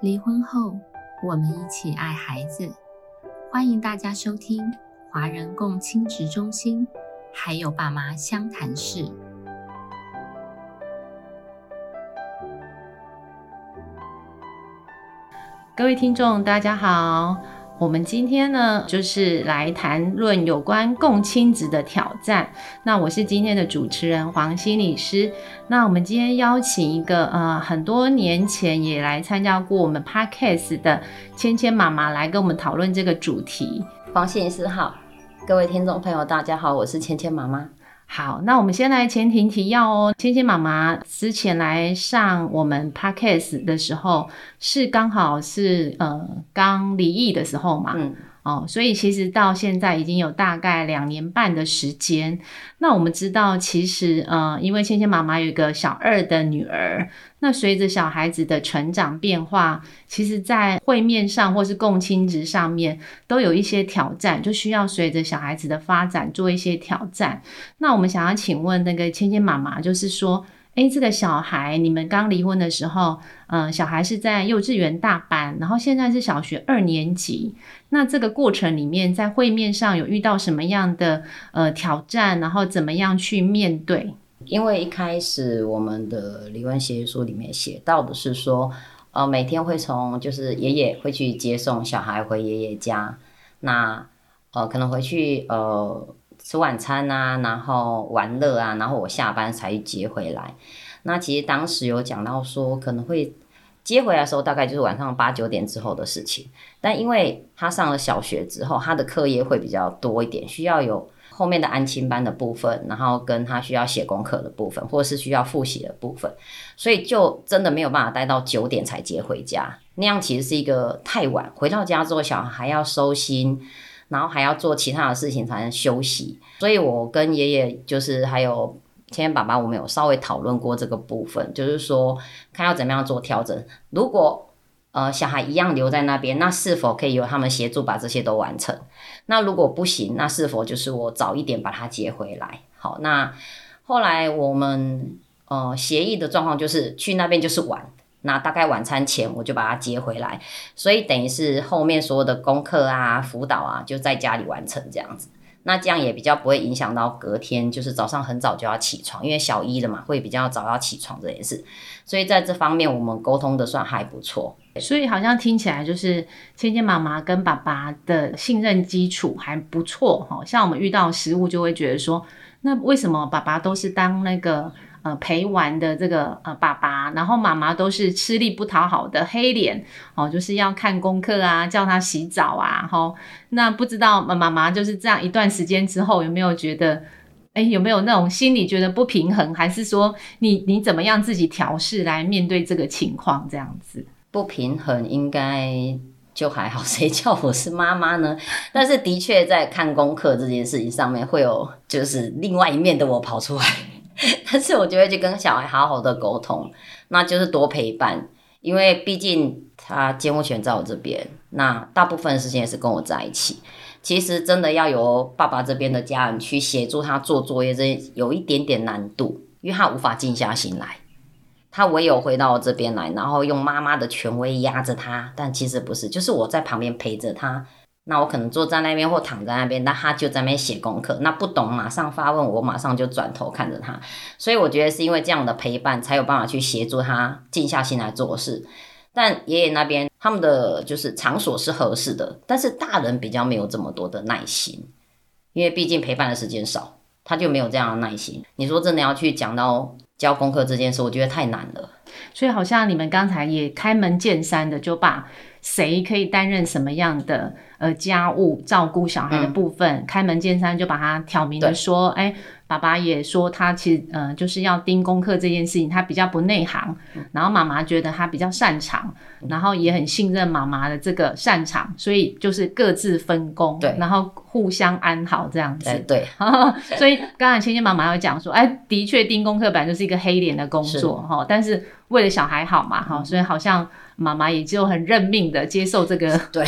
离婚后，我们一起爱孩子。欢迎大家收听华人共亲职中心，还有爸妈相谈室。各位听众，大家好。我们今天呢，就是来谈论有关共亲职的挑战。那我是今天的主持人黄心理师。那我们今天邀请一个呃，很多年前也来参加过我们 podcast 的芊芊妈妈来跟我们讨论这个主题。黄心理师好，各位听众朋友大家好，我是芊芊妈妈。好，那我们先来前庭提要哦。芊芊妈妈之前来上我们 podcast 的时候，是刚好是呃刚离异的时候嘛。嗯。哦，所以其实到现在已经有大概两年半的时间。那我们知道，其实呃，因为芊芊妈妈有一个小二的女儿，那随着小孩子的成长变化，其实在会面上或是共亲职上面都有一些挑战，就需要随着小孩子的发展做一些挑战。那我们想要请问那个芊芊妈妈，就是说。哎，这个小孩，你们刚离婚的时候，嗯，小孩是在幼稚园大班，然后现在是小学二年级。那这个过程里面，在会面上有遇到什么样的呃挑战，然后怎么样去面对？因为一开始我们的离婚协议书里面写到的是说，呃，每天会从就是爷爷会去接送小孩回爷爷家，那呃可能回去呃。吃晚餐啊，然后玩乐啊，然后我下班才接回来。那其实当时有讲到说，可能会接回来的时候，大概就是晚上八九点之后的事情。但因为他上了小学之后，他的课业会比较多一点，需要有后面的安亲班的部分，然后跟他需要写功课的部分，或者是需要复习的部分，所以就真的没有办法待到九点才接回家。那样其实是一个太晚，回到家之后，小孩要收心。然后还要做其他的事情才能休息，所以我跟爷爷就是还有芊芊爸爸，我们有稍微讨论过这个部分，就是说看要怎么样做调整。如果呃小孩一样留在那边，那是否可以由他们协助把这些都完成？那如果不行，那是否就是我早一点把他接回来？好，那后来我们呃协议的状况就是去那边就是玩。那大概晚餐前我就把他接回来，所以等于是后面所有的功课啊、辅导啊，就在家里完成这样子。那这样也比较不会影响到隔天，就是早上很早就要起床，因为小一的嘛，会比较早要起床这件事。所以在这方面，我们沟通的算还不错。所以好像听起来就是芊芊妈妈跟爸爸的信任基础还不错哈。像我们遇到食物，就会觉得说，那为什么爸爸都是当那个？呃，陪玩的这个呃爸爸，然后妈妈都是吃力不讨好的黑脸哦，就是要看功课啊，叫他洗澡啊，哈。那不知道妈妈妈就是这样一段时间之后，有没有觉得，哎，有没有那种心里觉得不平衡，还是说你你怎么样自己调试来面对这个情况这样子？不平衡应该就还好，谁叫我是妈妈呢？但是的确在看功课这件事情上面，会有就是另外一面的我跑出来。但是我就会去跟小孩好好的沟通，那就是多陪伴，因为毕竟他监护权在我这边，那大部分时间也是跟我在一起。其实真的要由爸爸这边的家人去协助他做作业，这有一点点难度，因为他无法静下心来，他唯有回到我这边来，然后用妈妈的权威压着他。但其实不是，就是我在旁边陪着他。那我可能坐在那边或躺在那边，那他就在那边写功课。那不懂马上发问，我马上就转头看着他。所以我觉得是因为这样的陪伴，才有办法去协助他静下心来做事。但爷爷那边他们的就是场所是合适的，但是大人比较没有这么多的耐心，因为毕竟陪伴的时间少，他就没有这样的耐心。你说真的要去讲到教功课这件事，我觉得太难了。所以好像你们刚才也开门见山的就把谁可以担任什么样的。呃，家务照顾小孩的部分，开门见山就把他挑明的说，哎，爸爸也说他其实，呃，就是要盯功课这件事情，他比较不内行，然后妈妈觉得他比较擅长，然后也很信任妈妈的这个擅长，所以就是各自分工，对，然后互相安好这样子，对，所以刚才芊芊妈妈有讲说，哎，的确盯功课本来就是一个黑脸的工作哈，但是为了小孩好嘛哈，所以好像。妈妈也就很认命的接受这个，对，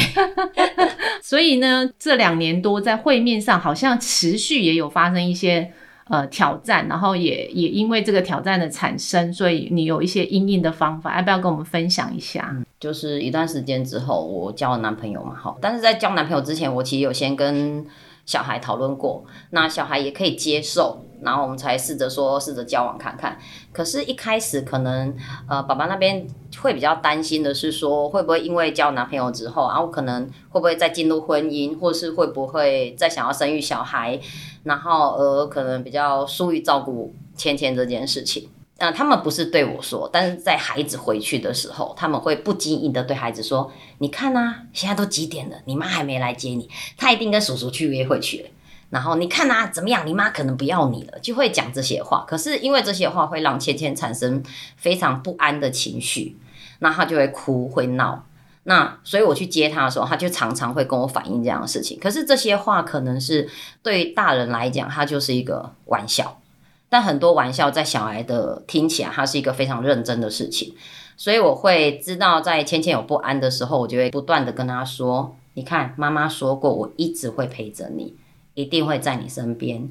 所以呢，这两年多在会面上好像持续也有发生一些呃挑战，然后也也因为这个挑战的产生，所以你有一些应应的方法，要不要跟我们分享一下？就是一段时间之后，我交了男朋友嘛，哈。但是在交男朋友之前，我其实有先跟小孩讨论过，那小孩也可以接受，然后我们才试着说试着交往看看。可是，一开始可能呃，爸爸那边会比较担心的是说，会不会因为交男朋友之后，然后可能会不会再进入婚姻，或是会不会再想要生育小孩，然后而可能比较疏于照顾芊芊这件事情。那他们不是对我说，但是在孩子回去的时候，他们会不经意的对孩子说：“你看呐，现在都几点了，你妈还没来接你，她一定跟叔叔去约会去了。然后你看呐，怎么样，你妈可能不要你了，就会讲这些话。可是因为这些话会让芊芊产生非常不安的情绪，那她就会哭会闹。那所以我去接她的时候，她就常常会跟我反映这样的事情。可是这些话可能是对大人来讲，它就是一个玩笑。但很多玩笑在小孩的听起来，它是一个非常认真的事情，所以我会知道，在芊芊有不安的时候，我就会不断的跟他说：“你看，妈妈说过，我一直会陪着你，一定会在你身边。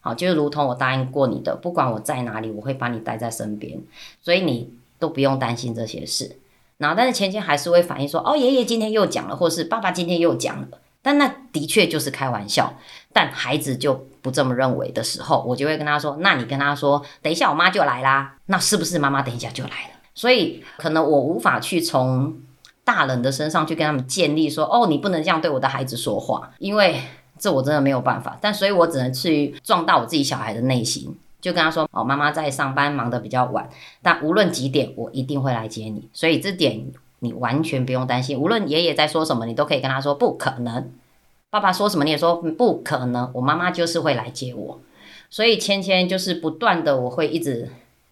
好，就如同我答应过你的，不管我在哪里，我会把你带在身边，所以你都不用担心这些事。然后，但是芊芊还是会反映说：哦，爷爷今天又讲了，或是爸爸今天又讲了。”但那的确就是开玩笑，但孩子就不这么认为的时候，我就会跟他说：“那你跟他说，等一下我妈就来啦，那是不是妈妈等一下就来了？”所以可能我无法去从大人的身上去跟他们建立说：“哦，你不能这样对我的孩子说话，因为这我真的没有办法。”但所以我只能去撞到我自己小孩的内心，就跟他说：“哦，妈妈在上班，忙得比较晚，但无论几点，我一定会来接你。”所以这点。你完全不用担心，无论爷爷在说什么，你都可以跟他说不可能。爸爸说什么你也说不可能。我妈妈就是会来接我，所以芊芊就是不断的，我会一直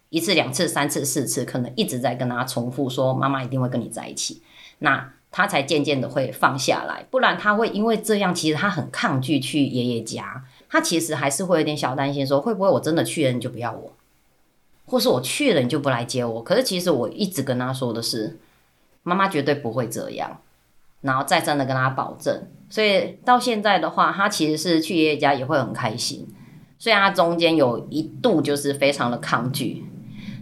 一次、两次、三次、四次，可能一直在跟他重复说妈妈一定会跟你在一起。那他才渐渐的会放下来，不然他会因为这样，其实他很抗拒去爷爷家，他其实还是会有点小担心，说会不会我真的去了你就不要我，或是我去了你就不来接我。可是其实我一直跟他说的是。妈妈绝对不会这样，然后再三的跟他保证，所以到现在的话，他其实是去爷爷家也会很开心。虽然他中间有一度就是非常的抗拒，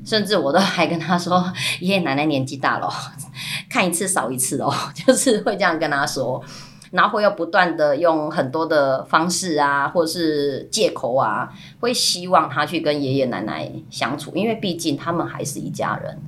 甚至我都还跟他说，爷爷奶奶年纪大了，看一次少一次哦，就是会这样跟他说，然后会又不断的用很多的方式啊，或者是借口啊，会希望他去跟爷爷奶奶相处，因为毕竟他们还是一家人。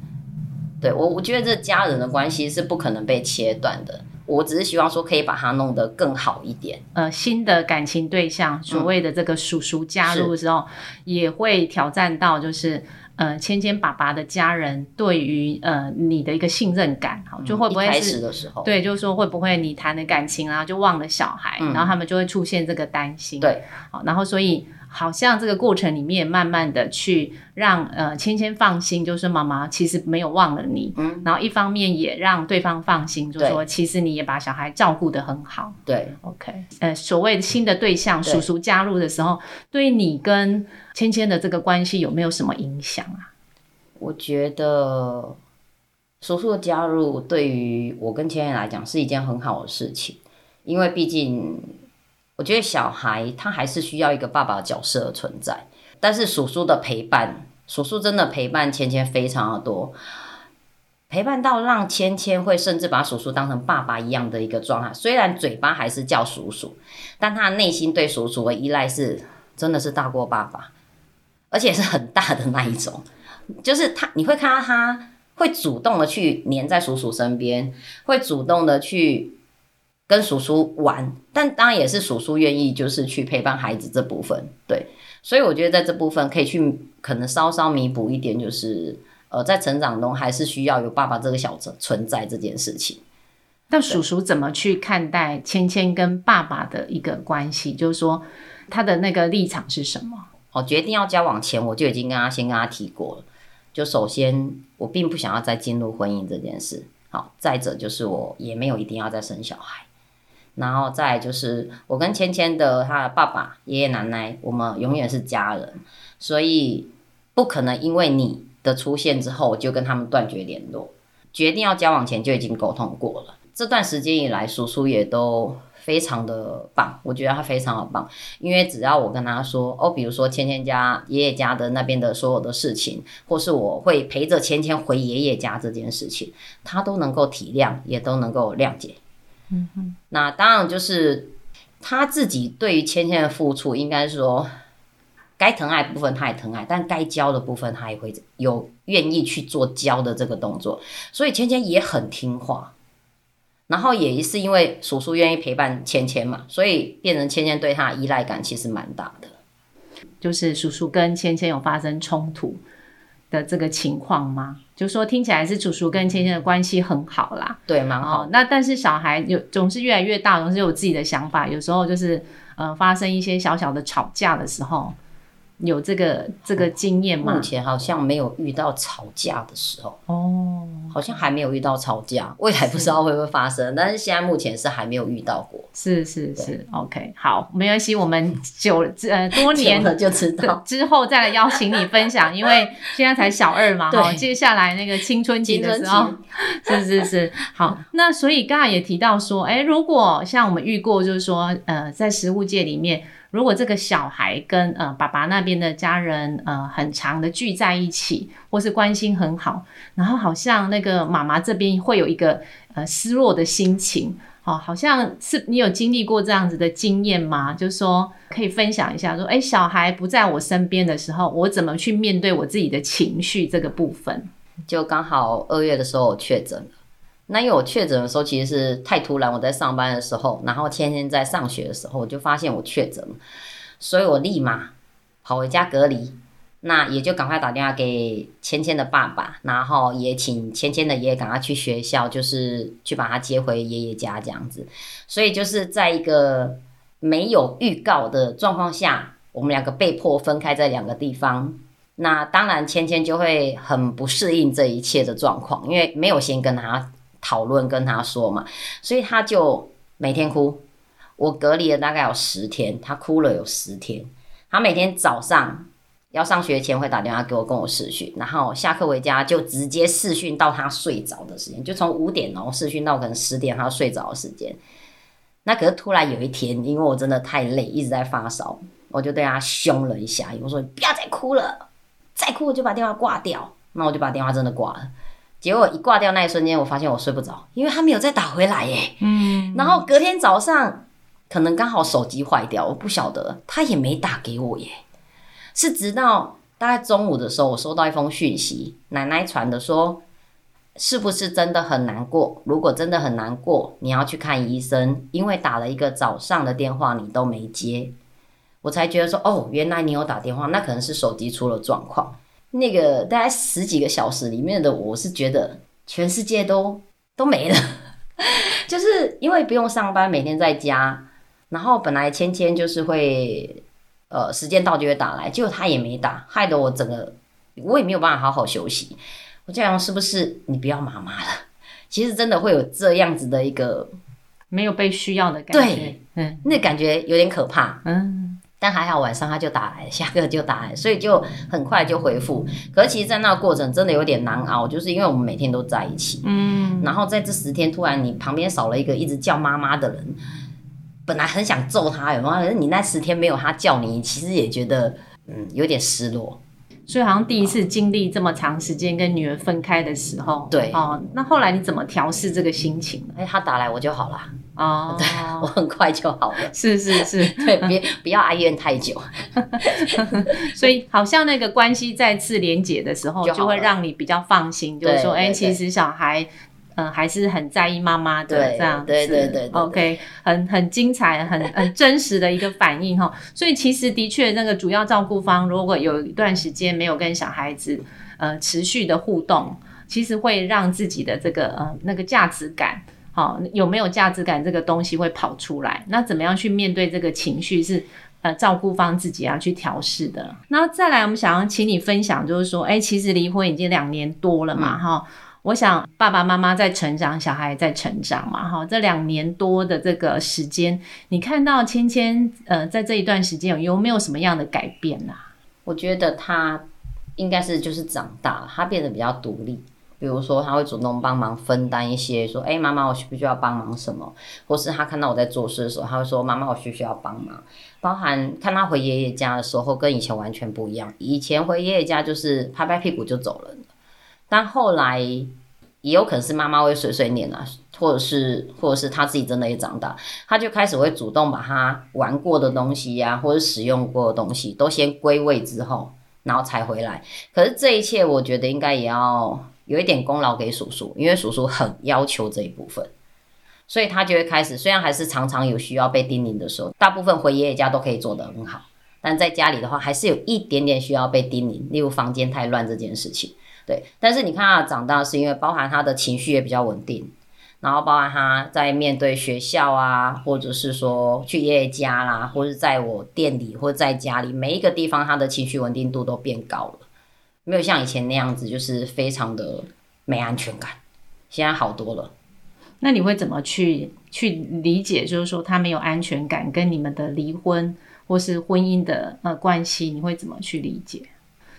对我，我觉得这家人的关系是不可能被切断的。我只是希望说，可以把它弄得更好一点。呃，新的感情对象，所谓的这个叔叔加入之后，也会挑战到，就是呃，芊芊爸爸的家人对于呃你的一个信任感，好，就会不会开始的时候，对，就是说会不会你谈的感情啊，就忘了小孩，然后他们就会出现这个担心。对，好，然后所以。好像这个过程里面，慢慢的去让呃芊芊放心，就是妈妈其实没有忘了你，嗯，然后一方面也让对方放心，就说其实你也把小孩照顾的很好，对，OK，呃，所谓新的对象叔叔加入的时候，对你跟芊芊的这个关系有没有什么影响啊？我觉得叔叔的加入对于我跟芊芊来讲是一件很好的事情，因为毕竟。我觉得小孩他还是需要一个爸爸的角色的存在，但是叔叔的陪伴，叔叔真的陪伴芊芊非常的多，陪伴到让芊芊会甚至把叔叔当成爸爸一样的一个状态。虽然嘴巴还是叫叔叔，但他内心对叔叔的依赖是真的是大过爸爸，而且是很大的那一种。就是他，你会看到他会主动的去黏在叔叔身边，会主动的去。跟叔叔玩，但当然也是叔叔愿意就是去陪伴孩子这部分，对，所以我觉得在这部分可以去可能稍稍弥补一点，就是呃，在成长中还是需要有爸爸这个小存存在这件事情。那叔叔怎么去看待芊芊跟爸爸的一个关系？就是说他的那个立场是什么？哦，决定要交往前，我就已经跟他先跟他提过了。就首先，我并不想要再进入婚姻这件事。好，再者就是我也没有一定要再生小孩。然后再就是我跟芊芊的他的爸爸、爷爷奶奶，我们永远是家人，所以不可能因为你的出现之后就跟他们断绝联络。决定要交往前就已经沟通过了。这段时间以来，叔叔也都。非常的棒，我觉得他非常的棒，因为只要我跟他说哦，比如说芊芊家爷爷家的那边的所有的事情，或是我会陪着芊芊回爷爷家这件事情，他都能够体谅，也都能够谅解。嗯哼，那当然就是他自己对于芊芊的付出，应该说。该疼爱部分他也疼爱，但该教的部分他也会有愿意去做教的这个动作，所以芊芊也很听话。然后也是因为叔叔愿意陪伴芊芊嘛，所以变成芊芊对他依赖感其实蛮大的。就是叔叔跟芊芊有发生冲突的这个情况吗？就说听起来是叔叔跟芊芊的关系很好啦，对，蛮好。那但是小孩有总是越来越大，总是有自己的想法，有时候就是呃发生一些小小的吵架的时候。有这个这个经验吗？目前好像没有遇到吵架的时候哦，好像还没有遇到吵架，未来不知道会不会发生，但是现在目前是还没有遇到过。是是是，OK，好，没关系，我们久呃多年了就知道之后再来邀请你分享，因为现在才小二嘛，哈，接下来那个青春期的时候，是是是，好，那所以刚才也提到说，哎，如果像我们遇过，就是说，呃，在食物界里面。如果这个小孩跟呃爸爸那边的家人呃很长的聚在一起，或是关心很好，然后好像那个妈妈这边会有一个呃失落的心情，哦，好像是你有经历过这样子的经验吗？就是说可以分享一下，说哎小孩不在我身边的时候，我怎么去面对我自己的情绪这个部分？就刚好二月的时候确诊。那因为我确诊的时候其实是太突然，我在上班的时候，然后天天在上学的时候，我就发现我确诊了，所以我立马跑回家隔离，那也就赶快打电话给芊芊的爸爸，然后也请芊芊的爷爷赶快去学校，就是去把他接回爷爷家这样子，所以就是在一个没有预告的状况下，我们两个被迫分开在两个地方，那当然芊芊就会很不适应这一切的状况，因为没有先跟他。讨论跟他说嘛，所以他就每天哭。我隔离了大概有十天，他哭了有十天。他每天早上要上学前会打电话给我，跟我视讯，然后下课回家就直接视讯到他睡着的时间，就从五点然后视讯到可能十点他睡着的时间。那可是突然有一天，因为我真的太累，一直在发烧，我就对他凶了一下，我说不要再哭了，再哭我就把电话挂掉。那我就把电话真的挂了。结果一挂掉那一瞬间，我发现我睡不着，因为他没有再打回来耶。嗯，然后隔天早上可能刚好手机坏掉，我不晓得他也没打给我耶。是直到大概中午的时候，我收到一封讯息，奶奶传的说，是不是真的很难过？如果真的很难过，你要去看医生，因为打了一个早上的电话你都没接，我才觉得说，哦，原来你有打电话，那可能是手机出了状况。那个大概十几个小时里面的，我是觉得全世界都都没了，就是因为不用上班，每天在家，然后本来芊芊就是会，呃，时间到就会打来，结果他也没打，害得我整个我也没有办法好好休息。我这样是不是你不要妈妈了？其实真的会有这样子的一个没有被需要的感觉，对，嗯，那感觉有点可怕，嗯。但还好晚上他就打来，下课就打来，所以就很快就回复。可是其实，在那个过程真的有点难熬，就是因为我们每天都在一起，嗯，然后在这十天突然你旁边少了一个一直叫妈妈的人，本来很想揍他，有吗？可是你那十天没有他叫你，其实也觉得嗯有点失落。所以好像第一次经历这么长时间跟女儿分开的时候，对哦，那后来你怎么调试这个心情？哎，他打来我就好了。哦，对，我很快就好了。是是是，对，别不要哀怨太久。所以好像那个关系再次连结的时候，就会让你比较放心，就是说，哎，其实小孩嗯还是很在意妈妈的这样子。对对对，OK，很很精彩，很很真实的一个反应哈。所以其实的确，那个主要照顾方如果有一段时间没有跟小孩子呃持续的互动，其实会让自己的这个呃那个价值感。好，有没有价值感这个东西会跑出来？那怎么样去面对这个情绪？是呃，照顾方自己要去调试的。那再来，我们想要请你分享，就是说，哎，其实离婚已经两年多了嘛，哈。我想爸爸妈妈在成长，小孩在成长嘛，哈。这两年多的这个时间，你看到芊芊呃，在这一段时间有没有什么样的改变啊？我觉得他应该是就是长大了，他变得比较独立。比如说他会主动帮忙分担一些，说，哎，妈妈，我需不需要帮忙什么？或是他看到我在做事的时候，他会说，妈妈，我需不需要帮忙？包含看他回爷爷家的时候，跟以前完全不一样。以前回爷爷家就是拍拍屁股就走了，但后来也有可能是妈妈会碎碎念啊，或者是或者是他自己真的也长大，他就开始会主动把他玩过的东西呀，或者使用过的东西都先归位之后。然后才回来，可是这一切我觉得应该也要有一点功劳给叔叔，因为叔叔很要求这一部分，所以他就会开始，虽然还是常常有需要被叮咛的时候，大部分回爷爷家都可以做得很好，但在家里的话，还是有一点点需要被叮咛，例如房间太乱这件事情，对。但是你看他长大，是因为包含他的情绪也比较稳定。然后包含他在面对学校啊，或者是说去爷爷家啦，或者在我店里或者在家里，每一个地方他的情绪稳定度都变高了，没有像以前那样子，就是非常的没安全感。现在好多了。那你会怎么去去理解？就是说他没有安全感，跟你们的离婚或是婚姻的呃关系，你会怎么去理解？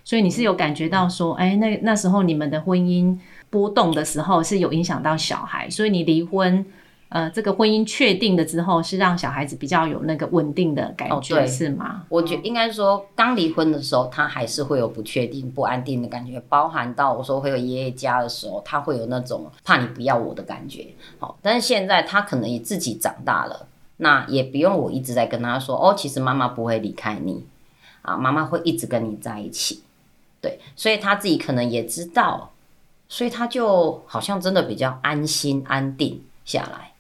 所以你是有感觉到说，哎，那那时候你们的婚姻。波动的时候是有影响到小孩，所以你离婚，呃，这个婚姻确定了之后，是让小孩子比较有那个稳定的感觉，是吗？我觉应该说，刚离婚的时候，他还是会有不确定、不安定的感觉，包含到我说会有爷爷家的时候，他会有那种怕你不要我的感觉。好，但是现在他可能也自己长大了，那也不用我一直在跟他说，哦，其实妈妈不会离开你，啊，妈妈会一直跟你在一起。对，所以他自己可能也知道。所以他就好像真的比较安心安定下来，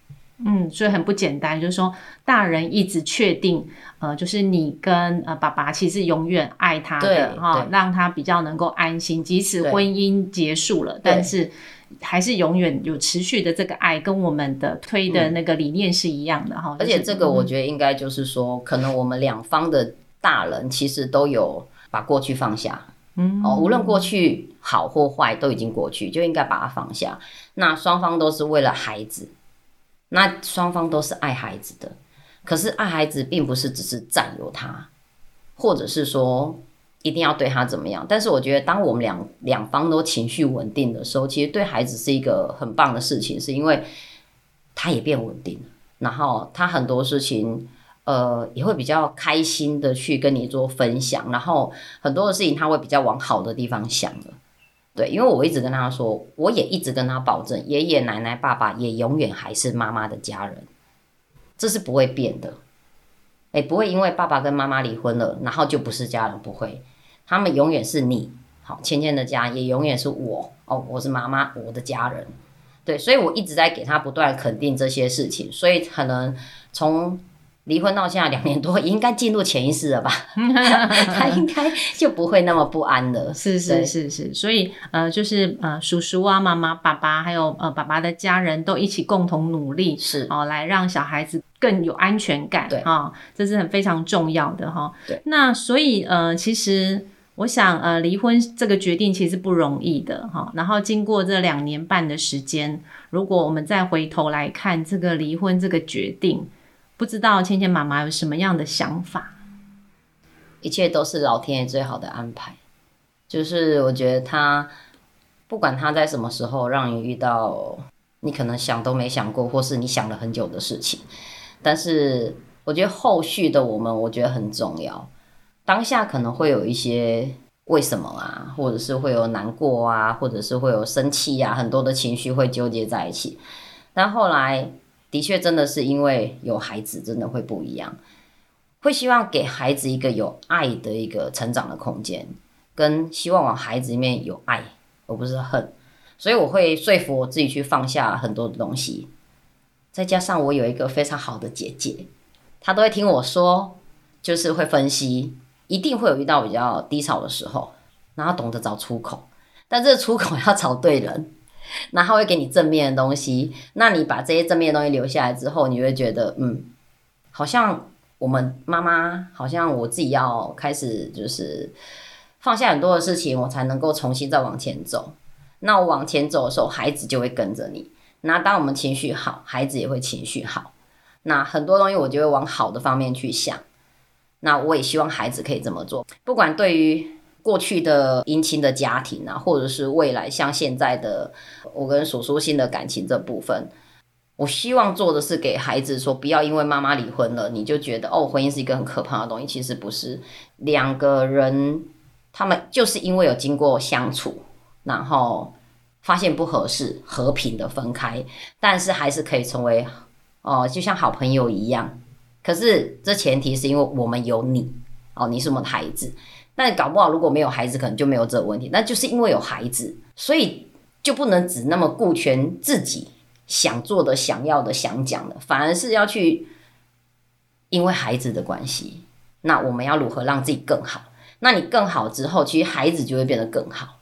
嗯，所以很不简单，就是说大人一直确定，呃，就是你跟呃爸爸其实永远爱他的哈，让他比较能够安心，即使婚姻结束了，但是还是永远有持续的这个爱，跟我们的推的那个理念是一样的哈。而且这个我觉得应该就是说，可能我们两方的大人其实都有把过去放下。哦，无论过去好或坏，都已经过去，就应该把它放下。那双方都是为了孩子，那双方都是爱孩子的。可是爱孩子并不是只是占有他，或者是说一定要对他怎么样。但是我觉得，当我们两两方都情绪稳定的时候，其实对孩子是一个很棒的事情，是因为他也变稳定了，然后他很多事情。呃，也会比较开心的去跟你做分享，然后很多的事情他会比较往好的地方想的，对，因为我一直跟他说，我也一直跟他保证，爷爷奶奶、爸爸也永远还是妈妈的家人，这是不会变的，哎，不会因为爸爸跟妈妈离婚了，然后就不是家人，不会，他们永远是你，好，芊芊的家也永远是我，哦，我是妈妈，我的家人，对，所以我一直在给他不断肯定这些事情，所以可能从。离婚到现在两年多，应该进入潜意识了吧？他应该就不会那么不安了。是是是是，所以呃，就是呃，叔叔啊、妈妈、爸爸，还有呃，爸爸的家人都一起共同努力，是哦，来让小孩子更有安全感。对啊，这是很非常重要的哈。对，那所以呃，其实我想呃，离婚这个决定其实不容易的哈。然后经过这两年半的时间，如果我们再回头来看这个离婚这个决定。不知道芊芊妈妈有什么样的想法？一切都是老天爷最好的安排。就是我觉得他不管他在什么时候让你遇到你可能想都没想过，或是你想了很久的事情，但是我觉得后续的我们，我觉得很重要。当下可能会有一些为什么啊，或者是会有难过啊，或者是会有生气啊，很多的情绪会纠结在一起。但后来。的确，真的是因为有孩子，真的会不一样。会希望给孩子一个有爱的一个成长的空间，跟希望往孩子里面有爱，而不是恨。所以我会说服我自己去放下很多的东西。再加上我有一个非常好的姐姐，她都会听我说，就是会分析，一定会有遇到比较低潮的时候，然后懂得找出口。但这出口 要找对人。那他会给你正面的东西，那你把这些正面的东西留下来之后，你会觉得，嗯，好像我们妈妈，好像我自己要开始就是放下很多的事情，我才能够重新再往前走。那我往前走的时候，孩子就会跟着你。那当我们情绪好，孩子也会情绪好。那很多东西我就会往好的方面去想。那我也希望孩子可以这么做，不管对于过去的姻亲的家庭啊，或者是未来像现在的我跟叔叔新的感情这部分，我希望做的是给孩子说，不要因为妈妈离婚了，你就觉得哦，婚姻是一个很可怕的东西。其实不是，两个人他们就是因为有经过相处，然后发现不合适，和平的分开，但是还是可以成为哦，就像好朋友一样。可是这前提是因为我们有你哦，你是我们的孩子。但搞不好，如果没有孩子，可能就没有这个问题。那就是因为有孩子，所以就不能只那么顾全自己想做的、想要的、想讲的，反而是要去因为孩子的关系，那我们要如何让自己更好？那你更好之后，其实孩子就会变得更好。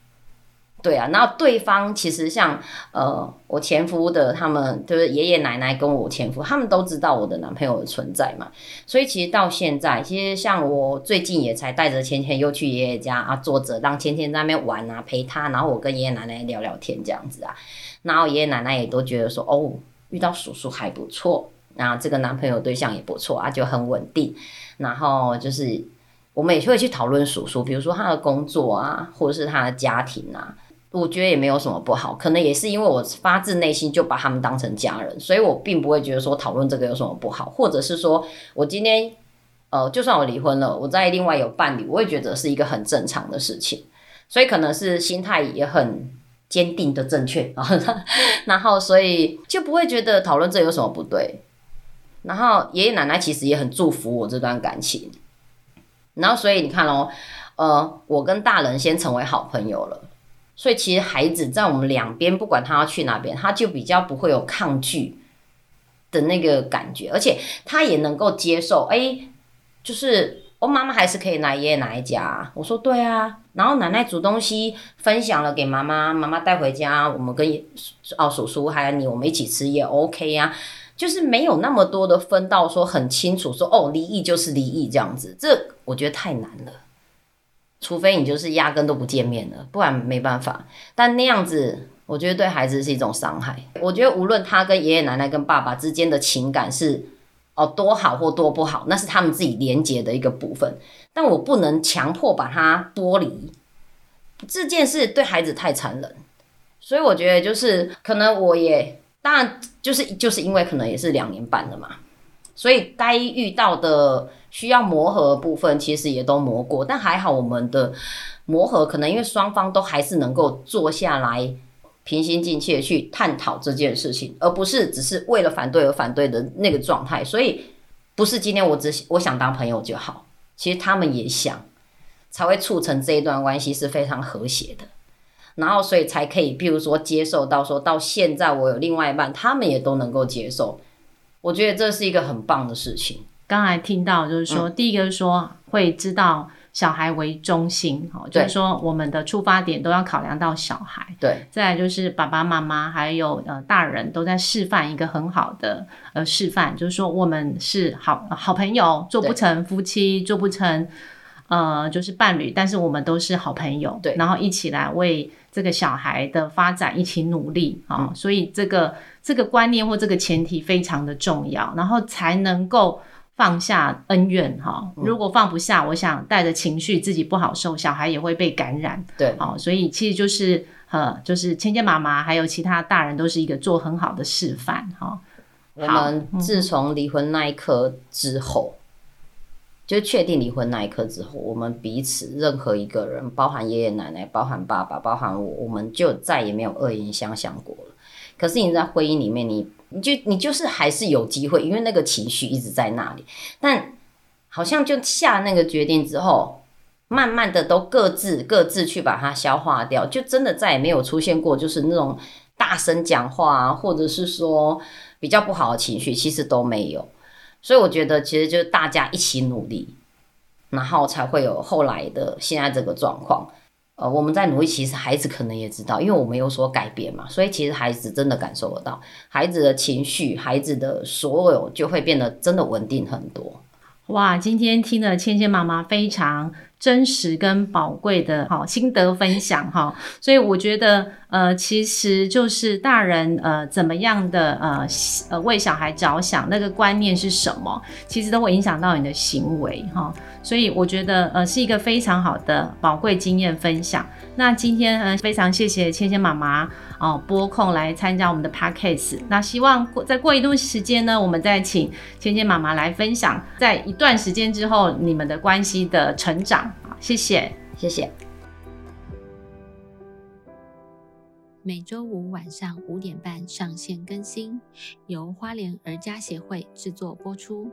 对啊，然后对方其实像呃，我前夫的他们，就是爷爷奶奶跟我前夫，他们都知道我的男朋友的存在嘛。所以其实到现在，其实像我最近也才带着芊芊又去爷爷家啊，坐着让芊芊在那边玩啊，陪他，然后我跟爷爷奶奶聊聊天这样子啊。然后爷爷奶奶也都觉得说，哦，遇到叔叔还不错，那这个男朋友对象也不错啊，就很稳定。然后就是我们也会去讨论叔叔，比如说他的工作啊，或者是他的家庭啊。我觉得也没有什么不好，可能也是因为我发自内心就把他们当成家人，所以我并不会觉得说讨论这个有什么不好，或者是说我今天呃，就算我离婚了，我在另外有伴侣，我也觉得是一个很正常的事情，所以可能是心态也很坚定的正确，然后所以就不会觉得讨论这有什么不对，然后爷爷奶奶其实也很祝福我这段感情，然后所以你看哦，呃，我跟大人先成为好朋友了。所以其实孩子在我们两边，不管他要去哪边，他就比较不会有抗拒的那个感觉，而且他也能够接受。哎，就是我妈妈还是可以来爷爷奶奶家。我说对啊，然后奶奶煮东西分享了给妈妈，妈妈带回家，我们跟哦叔叔还有你，我们一起吃也 OK 呀。就是没有那么多的分到说很清楚，说哦离异就是离异这样子，这我觉得太难了。除非你就是压根都不见面了，不然没办法。但那样子，我觉得对孩子是一种伤害。我觉得无论他跟爷爷奶奶、跟爸爸之间的情感是哦多好或多不好，那是他们自己连接的一个部分。但我不能强迫把他剥离，这件事对孩子太残忍。所以我觉得就是可能我也当然就是就是因为可能也是两年半了嘛，所以该遇到的。需要磨合的部分其实也都磨过，但还好我们的磨合可能因为双方都还是能够坐下来平心静气的去探讨这件事情，而不是只是为了反对而反对的那个状态。所以不是今天我只我想当朋友就好，其实他们也想，才会促成这一段关系是非常和谐的。然后所以才可以，譬如说接受到说到现在我有另外一半，他们也都能够接受，我觉得这是一个很棒的事情。刚才听到就是说，第一个是说会知道小孩为中心，哈，就是说我们的出发点都要考量到小孩。对，再来就是爸爸妈妈还有呃大人都在示范一个很好的呃示范，就是说我们是好好朋友，做不成夫妻，做不成呃就是伴侣，但是我们都是好朋友，对，然后一起来为这个小孩的发展一起努力啊，所以这个这个观念或这个前提非常的重要，然后才能够。放下恩怨哈，如果放不下，我想带着情绪自己不好受，小孩也会被感染。对，好，所以其实就是呃，就是芊芊妈妈还有其他大人都是一个做很好的示范哈。我们自从离婚那一刻之后，就确定离婚那一刻之后，我们彼此任何一个人，包含爷爷奶奶，包含爸爸，包含我，我们就再也没有恶言相向过了。可是你在婚姻里面，你。你就你就是还是有机会，因为那个情绪一直在那里，但好像就下那个决定之后，慢慢的都各自各自去把它消化掉，就真的再也没有出现过就是那种大声讲话啊，或者是说比较不好的情绪，其实都没有。所以我觉得其实就是大家一起努力，然后才会有后来的现在这个状况。呃，我们在努力，其实孩子可能也知道，因为我们有所改变嘛，所以其实孩子真的感受得到，孩子的情绪，孩子的所有就会变得真的稳定很多。哇，今天听了芊芊妈妈非常真实跟宝贵的哈心得分享哈，所以我觉得呃，其实就是大人呃怎么样的呃呃为小孩着想，那个观念是什么，其实都会影响到你的行为哈。所以我觉得呃是一个非常好的宝贵经验分享。那今天呃非常谢谢芊芊妈妈哦拨空来参加我们的 podcast。那希望过再过一段时间呢，我们再请芊芊妈妈来分享，在一段时间之后你们的关系的成长。谢谢，谢谢。每周五晚上五点半上线更新，由花莲儿家协会制作播出。